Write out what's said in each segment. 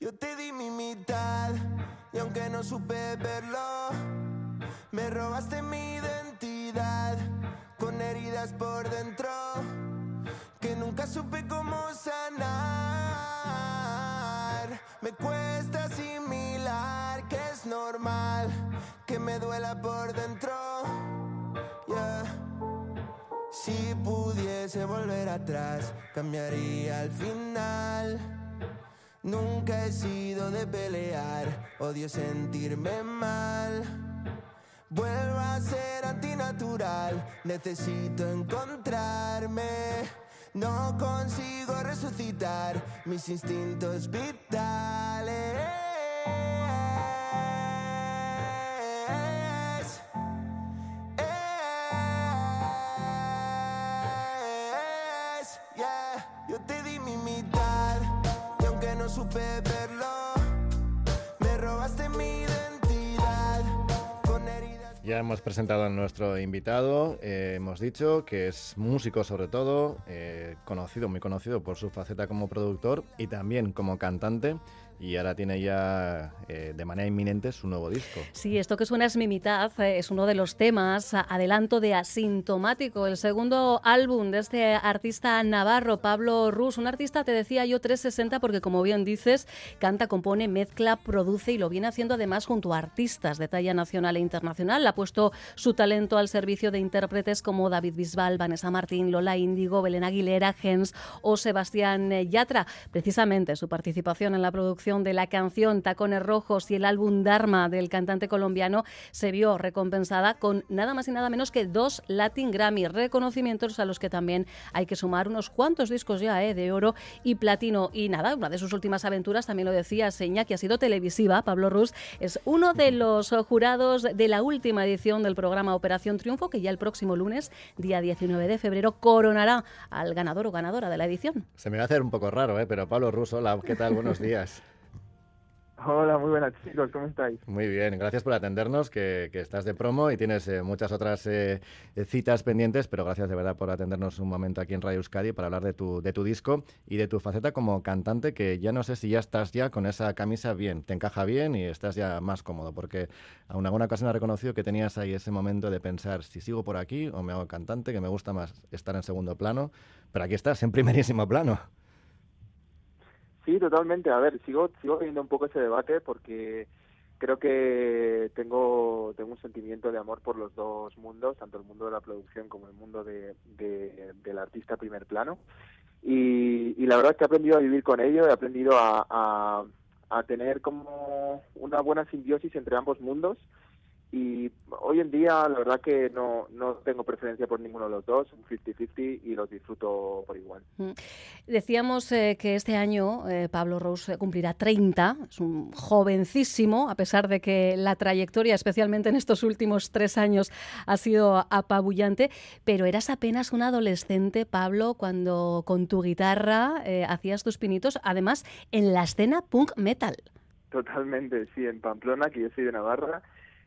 Yo te di mi mitad y aunque no supe verlo, me robaste mi identidad con heridas por dentro que nunca supe cómo sanar. Me cuesta asimilar que es normal que me duela por dentro. Yeah. Si pudiese volver atrás, cambiaría al final. Nunca he sido de pelear, odio sentirme mal. Vuelvo a ser antinatural, necesito encontrarme. No consigo resucitar mis instintos vitales. Ya hemos presentado a nuestro invitado, eh, hemos dicho que es músico sobre todo, eh, conocido, muy conocido por su faceta como productor y también como cantante. Y ahora tiene ya eh, de manera inminente su nuevo disco. Sí, esto que suena es mi mitad, eh, es uno de los temas, adelanto de Asintomático, el segundo álbum de este artista navarro, Pablo Rus, un artista, te decía yo, 360, porque como bien dices, canta, compone, mezcla, produce y lo viene haciendo además junto a artistas de talla nacional e internacional. Ha puesto su talento al servicio de intérpretes como David Bisbal, Vanessa Martín, Lola Índigo, Belén Aguilera, Gens o Sebastián eh, Yatra. Precisamente su participación en la producción de la canción Tacones Rojos y el álbum Dharma del cantante colombiano se vio recompensada con nada más y nada menos que dos Latin Grammy, reconocimientos a los que también hay que sumar unos cuantos discos ya eh, de oro y platino. Y nada, una de sus últimas aventuras, también lo decía Seña, que ha sido televisiva, Pablo Rus, es uno de los jurados de la última edición del programa Operación Triunfo, que ya el próximo lunes, día 19 de febrero, coronará al ganador o ganadora de la edición. Se me va a hacer un poco raro, ¿eh? pero Pablo Russo, hola, ¿qué tal? Buenos días. Hola, muy buenas chicos, ¿cómo estáis? Muy bien, gracias por atendernos, que, estás de promo y tienes eh, muchas otras eh, citas pendientes, pero gracias de verdad por atendernos un momento aquí en Radio Euskadi para hablar de tu, disco y de tu faceta como cantante, que ya no sé si ya estás ya con esa camisa bien, te encaja bien y estás ya más cómodo, porque a una alguna ocasión ha reconocido que tenías ahí ese momento de pensar si sigo por aquí o me hago cantante, que me gusta más estar en segundo plano, pero aquí estás en primerísimo plano. Sí, totalmente. A ver, sigo sigo teniendo un poco ese debate porque creo que tengo tengo un sentimiento de amor por los dos mundos, tanto el mundo de la producción como el mundo de, de- del artista primer plano. Y, y la verdad es que he aprendido a vivir con ello, he aprendido a, a tener como una buena simbiosis entre ambos mundos. Y hoy en día, la verdad que no, no tengo preferencia por ninguno de los dos, un 50-50 y los disfruto por igual. Decíamos eh, que este año eh, Pablo Rose cumplirá 30, es un jovencísimo, a pesar de que la trayectoria, especialmente en estos últimos tres años, ha sido apabullante, pero eras apenas un adolescente, Pablo, cuando con tu guitarra eh, hacías tus pinitos, además en la escena punk metal. Totalmente, sí, en Pamplona, que yo soy de Navarra,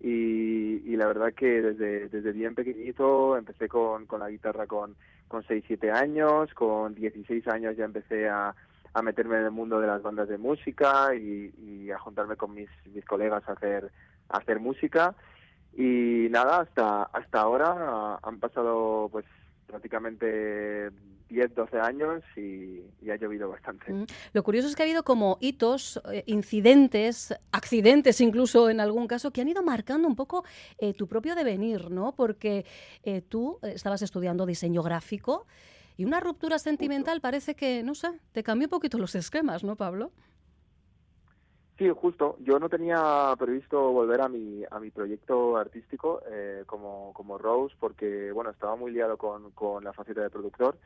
y, y la verdad que desde, desde bien pequeñito empecé con, con la guitarra con, con 6, 7 años, con 16 años ya empecé a, a meterme en el mundo de las bandas de música y, y a juntarme con mis, mis colegas a hacer, a hacer música. Y nada, hasta, hasta ahora ah, han pasado pues prácticamente 10, 12 años y, y ha llovido bastante. Mm. Lo curioso es que ha habido como hitos, eh, incidentes, accidentes incluso en algún caso, que han ido marcando un poco eh, tu propio devenir, ¿no? Porque eh, tú eh, estabas estudiando diseño gráfico y una ruptura sentimental parece que, no sé, te cambió un poquito los esquemas, ¿no, Pablo? Sí, justo. Yo no tenía previsto volver a mi, a mi proyecto artístico eh, como, como Rose porque, bueno, estaba muy liado con, con la faceta de productor.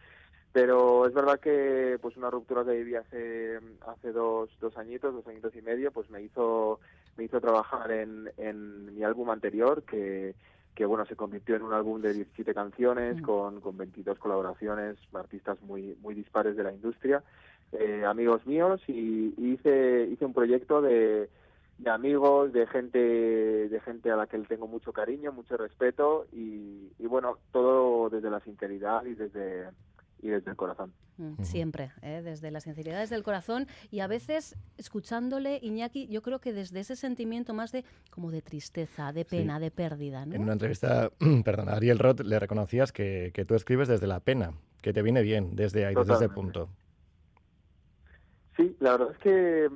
Pero es verdad que pues una ruptura que viví hace, hace dos, dos añitos, dos añitos y medio, pues me hizo, me hizo trabajar en, en mi álbum anterior, que, que bueno, se convirtió en un álbum de 17 canciones, Mm. con, con 22 colaboraciones, artistas muy, muy dispares de la industria eh, amigos míos y, y hice hice un proyecto de, de amigos de gente de gente a la que le tengo mucho cariño mucho respeto y, y bueno todo desde la sinceridad y desde y desde el corazón. Mm, siempre, ¿eh? desde la sinceridad, desde el corazón y a veces escuchándole, Iñaki, yo creo que desde ese sentimiento más de como de tristeza, de pena, de pérdida. En una entrevista, perdón, a Ariel Roth le reconocías que, que, tú escribes desde la pena, que te viene bien desde ahí, desde ese punto. Sí, la verdad es que,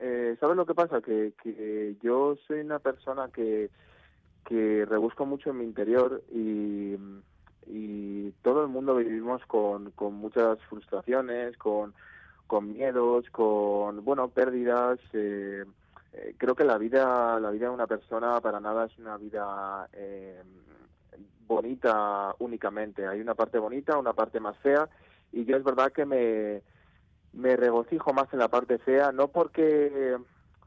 eh, ¿sabes lo que pasa? Que, que yo soy una persona que, que rebusco mucho en mi interior y y todo el mundo vivimos con, con muchas frustraciones, con, con miedos, con bueno pérdidas. Eh, eh, creo que la vida la vida de una persona para nada es una vida eh, bonita únicamente. Hay una parte bonita, una parte más fea y yo es verdad que me me regocijo más en la parte fea, no porque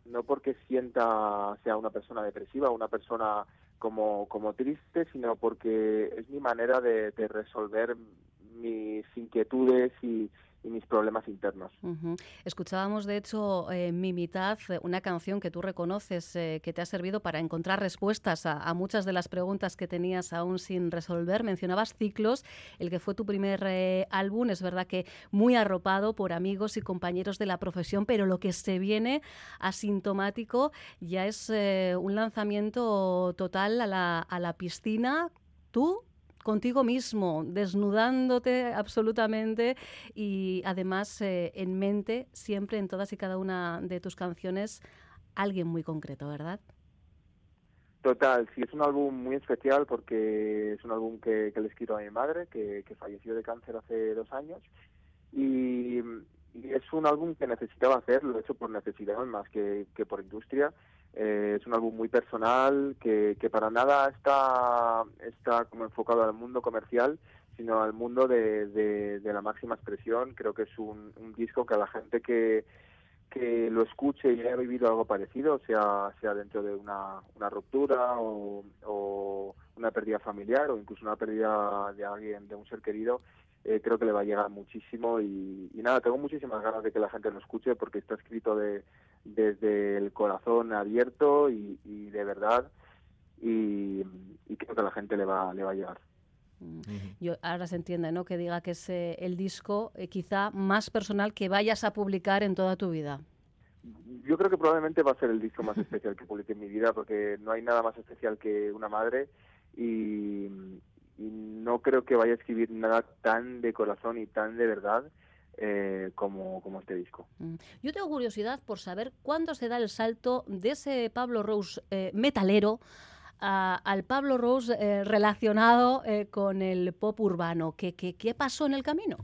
no porque sienta sea una persona depresiva, una persona como, como triste, sino porque es mi manera de, de resolver mis inquietudes y, y mis problemas internos. Escuchábamos, de hecho, eh, Mi Mitad, eh, una canción que tú reconoces eh, que te ha servido para encontrar respuestas a, muchas de las preguntas que tenías aún sin resolver. Mencionabas Ciclos, el que fue tu primer álbum. Es verdad que muy arropado por amigos y compañeros de la profesión, pero lo que se viene asintomático ya es un lanzamiento total a la, a la piscina. Tú contigo mismo, desnudándote absolutamente y además eh, en mente, siempre en todas y cada una de tus canciones, alguien muy concreto, ¿verdad? Total, sí, es un álbum muy especial porque es un álbum que, le he escrito a mi madre, que, falleció de cáncer hace dos años, y, es un álbum que necesitaba hacer, lo he hecho por necesidad más que, que por industria, eh, es un álbum muy personal que, que para nada está, está como enfocado al mundo comercial, sino al mundo de, de, la máxima expresión. Creo que es un, un, disco que a la gente que, que lo escuche y haya vivido algo parecido, sea, sea dentro de una, una ruptura o, o una pérdida familiar o incluso una pérdida de alguien, de un ser querido, eh, creo que le va a llegar muchísimo y, y, nada, tengo muchísimas ganas de que la gente lo escuche porque está escrito de, desde el corazón abierto y, de verdad y, creo que a la gente le va, le va a llegar. Mm. Yo, ahora se entiende, ¿no? Que diga que es eh, el disco eh, quizá más personal que vayas a publicar en toda tu vida. Yo creo que probablemente va a ser el disco más especial que publique en mi vida, porque no hay nada más especial que una madre y, y no creo que vaya a escribir nada tan de corazón y tan de verdad eh, como, como este disco. Mm. Yo tengo curiosidad por saber cuándo se da el salto de ese Pablo Rose eh, metalero al Pablo Rose eh, relacionado con el pop urbano. ¿Qué, ¿Qué, qué, pasó en el camino?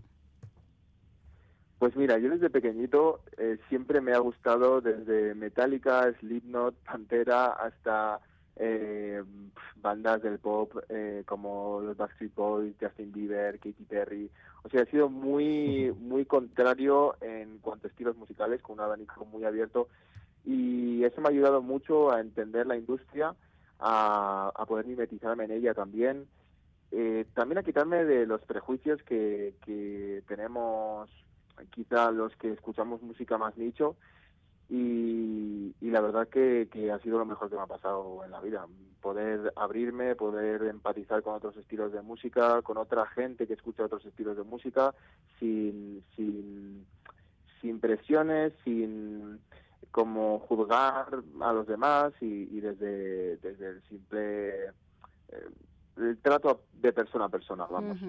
Pues mira, yo desde pequeñito siempre me ha gustado desde Metallica, Slipknot, Pantera hasta eh, bandas del pop eh, como los Backstreet Boys, Justin Bieber, Katy Perry. O sea, ha sido muy, muy contrario en cuanto a estilos musicales, con un abanico muy abierto. Y eso me ha ayudado mucho a entender la industria, a, a poder mimetizarme en ella también. Eh, también a quitarme de los prejuicios que, que tenemos quizá los que escuchamos música más nicho y, la verdad que, ha sido lo mejor que me ha pasado en la vida. Poder abrirme, poder empatizar con otros estilos de música, con otra gente que escucha otros estilos de música, sin, sin, sin presiones, sin como juzgar a los demás y, desde, desde el simple eh, el trato de persona a persona, vamos.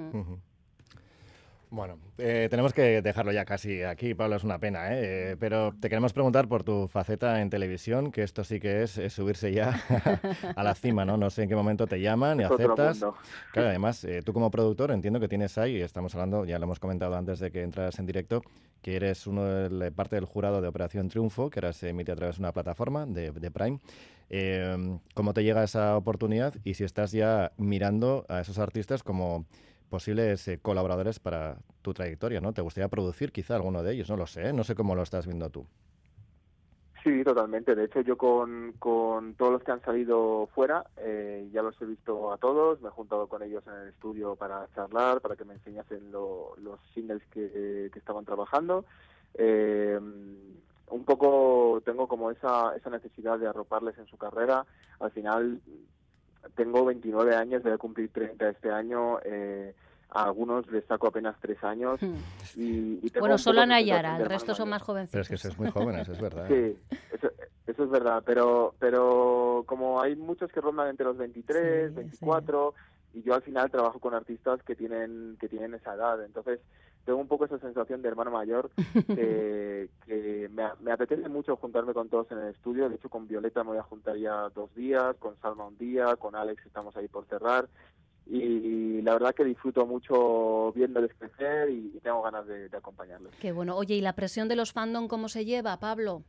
Bueno, eh, tenemos que dejarlo ya casi aquí, Pablo, es una pena, ¿eh? ¿eh? pero te queremos preguntar por tu faceta en televisión, que esto sí que es, subirse ya a la cima, ¿no? No sé en qué momento te llaman y aceptas. Claro, además, eh, tú como productor entiendo que tienes ahí, estamos hablando, ya lo hemos comentado antes de que entras en directo, que eres uno de parte del jurado de Operación Triunfo, que ahora se emite a través de una plataforma de, de Prime. ¿Cómo te llega esa oportunidad y si estás ya mirando a esos artistas como posibles eh, colaboradores para tu trayectoria, ¿no? ¿Te gustaría producir quizá alguno de ellos? No lo sé, no sé cómo lo estás viendo tú. Sí, totalmente. De hecho, yo con, con todos los que han salido fuera, eh, ya los he visto a todos, me he juntado con ellos en el estudio para charlar, para que me enseñasen los singles que, que estaban trabajando. Eh, un poco tengo como esa, esa necesidad de arroparles en su carrera. Al final tengo 29 años, voy a cumplir 30 este año. Eh, a algunos les saco apenas tres años. Hmm. Y, y tengo Bueno, solo a Nayara, el resto son mayor. más jovencitos. Pero es que sois muy jóvenes, es verdad. Sí, eso, eso es verdad, pero pero como hay muchos que rondan entre los 23, Sí, 24 y yo al final trabajo con artistas que tienen que tienen esa edad, entonces tengo un poco esa sensación de hermano mayor que, que me, apetece mucho juntarme con todos en el estudio, de hecho con Violeta me voy a juntar ya dos días, con Salma un día, con Alex estamos ahí por cerrar y, la verdad que disfruto mucho viéndoles crecer y, y tengo ganas de, de acompañarles. Qué bueno. Oye, ¿y la presión de los fandom cómo se lleva, Pablo?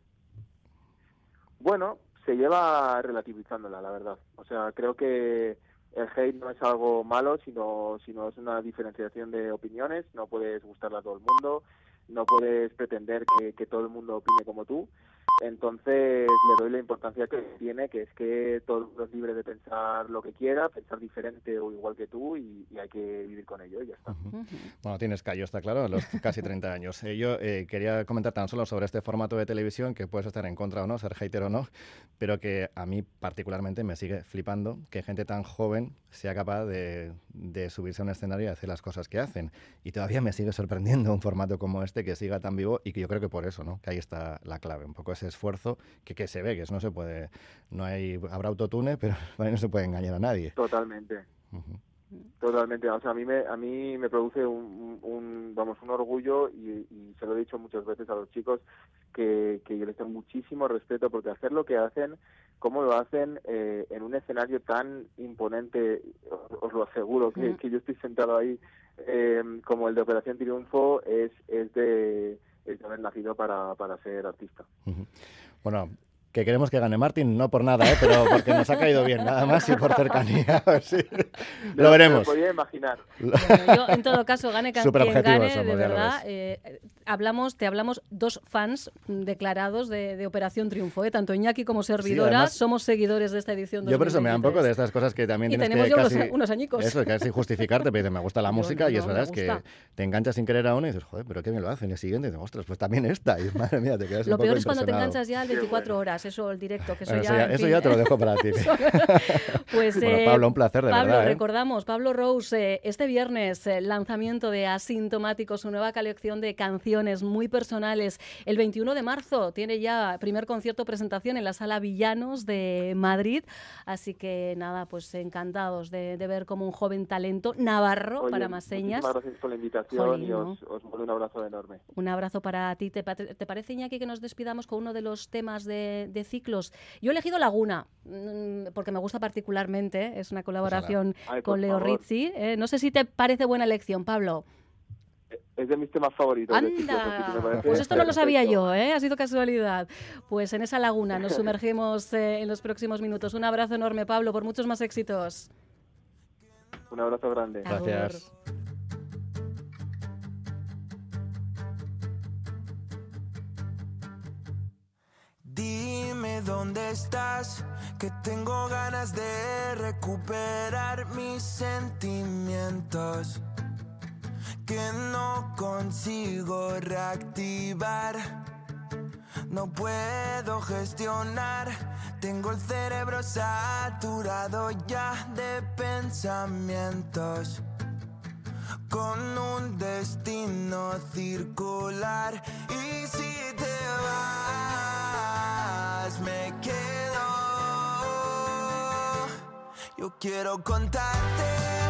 Bueno, se lleva relativizándola, la verdad. O sea, creo que el hate no es algo malo, sino, sino es una diferenciación de opiniones. No puedes gustarle a todo el mundo, no puedes pretender que, que todo el mundo opine como tú. Entonces le doy la importancia que tiene, que es que todo el mundo es libre de pensar lo que quiera, pensar diferente o igual que tú y, y hay que vivir con ello y ya está. Ujú. Bueno, tienes callo, está claro, a los casi 30 años. Eh, yo eh, quería comentar tan solo sobre este formato de televisión, que puedes estar en contra o no, ser hater o no, pero que a mí particularmente me sigue flipando que gente tan joven sea capaz de, de subirse a un escenario y hacer las cosas que hacen. Y todavía me sigue sorprendiendo un formato como este que siga tan vivo y que yo creo que por eso, ¿no? Que ahí está la clave, un poco ese esfuerzo que, que se ve, que eso no se puede, no hay, habrá autotune, pero ahí no se puede engañar a nadie. Totalmente. Totalmente, o sea, a mí me, a mí me produce un, un- vamos, un orgullo y, y se lo he dicho muchas veces a los chicos que, que yo les tengo muchísimo respeto porque hacer lo que hacen, cómo lo hacen eh, en un escenario tan imponente, os, os lo aseguro, que, que yo estoy sentado ahí eh, como el de Operación Triunfo, es, es, de, de haber nacido para, para ser artista. Ujú. Bueno, que queremos que gane Martín, no por nada, ¿eh? pero porque nos ha caído bien, nada más y por cercanía. sí. Lo veremos. Me podía imaginar. Bueno, yo, en todo caso, gane quien gane, somos, de lo verdad. eh, hablamos, te hablamos dos fans declarados de, de Operación Triunfo, ¿eh? tanto Iñaki como servidora. además- somos seguidores de esta edición. Yo por eso me da un poco 2023. de estas cosas que también Y tienes tenemos que ya unos, casi, unos añicos. Eso, casi justificarte, pero me gusta la Yo música no, y es verdad es que te enganchas sin querer a uno y dices, joder, pero qué bien lo hacen. Y el siguiente dices, ostras, pues también esta. Y madre mía, te quedas Lo un poco peor es cuando te enganchas ya al Qué 24 bueno. Eso, el directo, que eso Bueno, ya. eso ya, en eso fin. ya te lo dejo para ti. Pues, Bueno, eh, Pablo, un placer, de Pablo, verdad, ¿eh? recordamos, Pablo Rose, eh, este viernes, lanzamiento de Asintomático, su nueva colección de canciones muy personales. El 21 de marzo tiene ya primer concierto presentación en la Sala Villanos de Madrid. Así que nada, pues encantados de, de ver como un joven talento navarro Oye, para más señas. Gracias por la invitación Jolín, y ¿no? os, os mando un abrazo enorme. Un abrazo para ti. ¿Te, te parece, Iñaki, que nos despidamos con uno de los temas de, de ciclos? Yo he elegido Laguna, mm, porque me gusta particularmente. Es una colaboración Ay, con Leo favor. Rizzi. ¿eh? No sé si te parece buena elección, Pablo. Es de mis temas favoritos. ¡Anda! Pues esto no lo sabía yo, ¿eh? ha sido casualidad. Pues en esa laguna nos sumergimos eh, en los próximos minutos. Un abrazo enorme, Pablo, por muchos más éxitos. Un abrazo grande. Gracias. Dónde estás, que tengo ganas de recuperar mis sentimientos. Que no consigo reactivar, no puedo gestionar. Tengo el cerebro saturado ya de pensamientos con un destino circular. Y si te vas, me quedo. Yo quiero contarte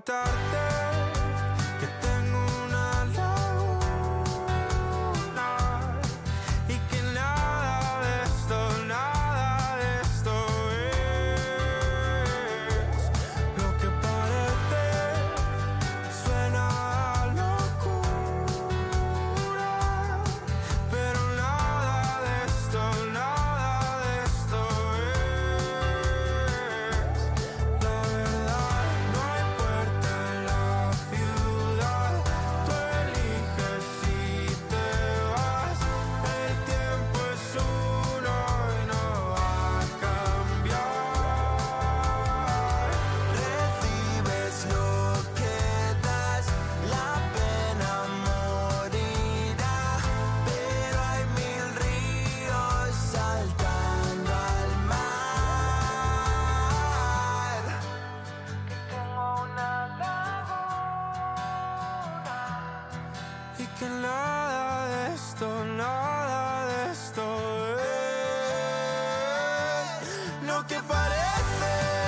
quiero Bye.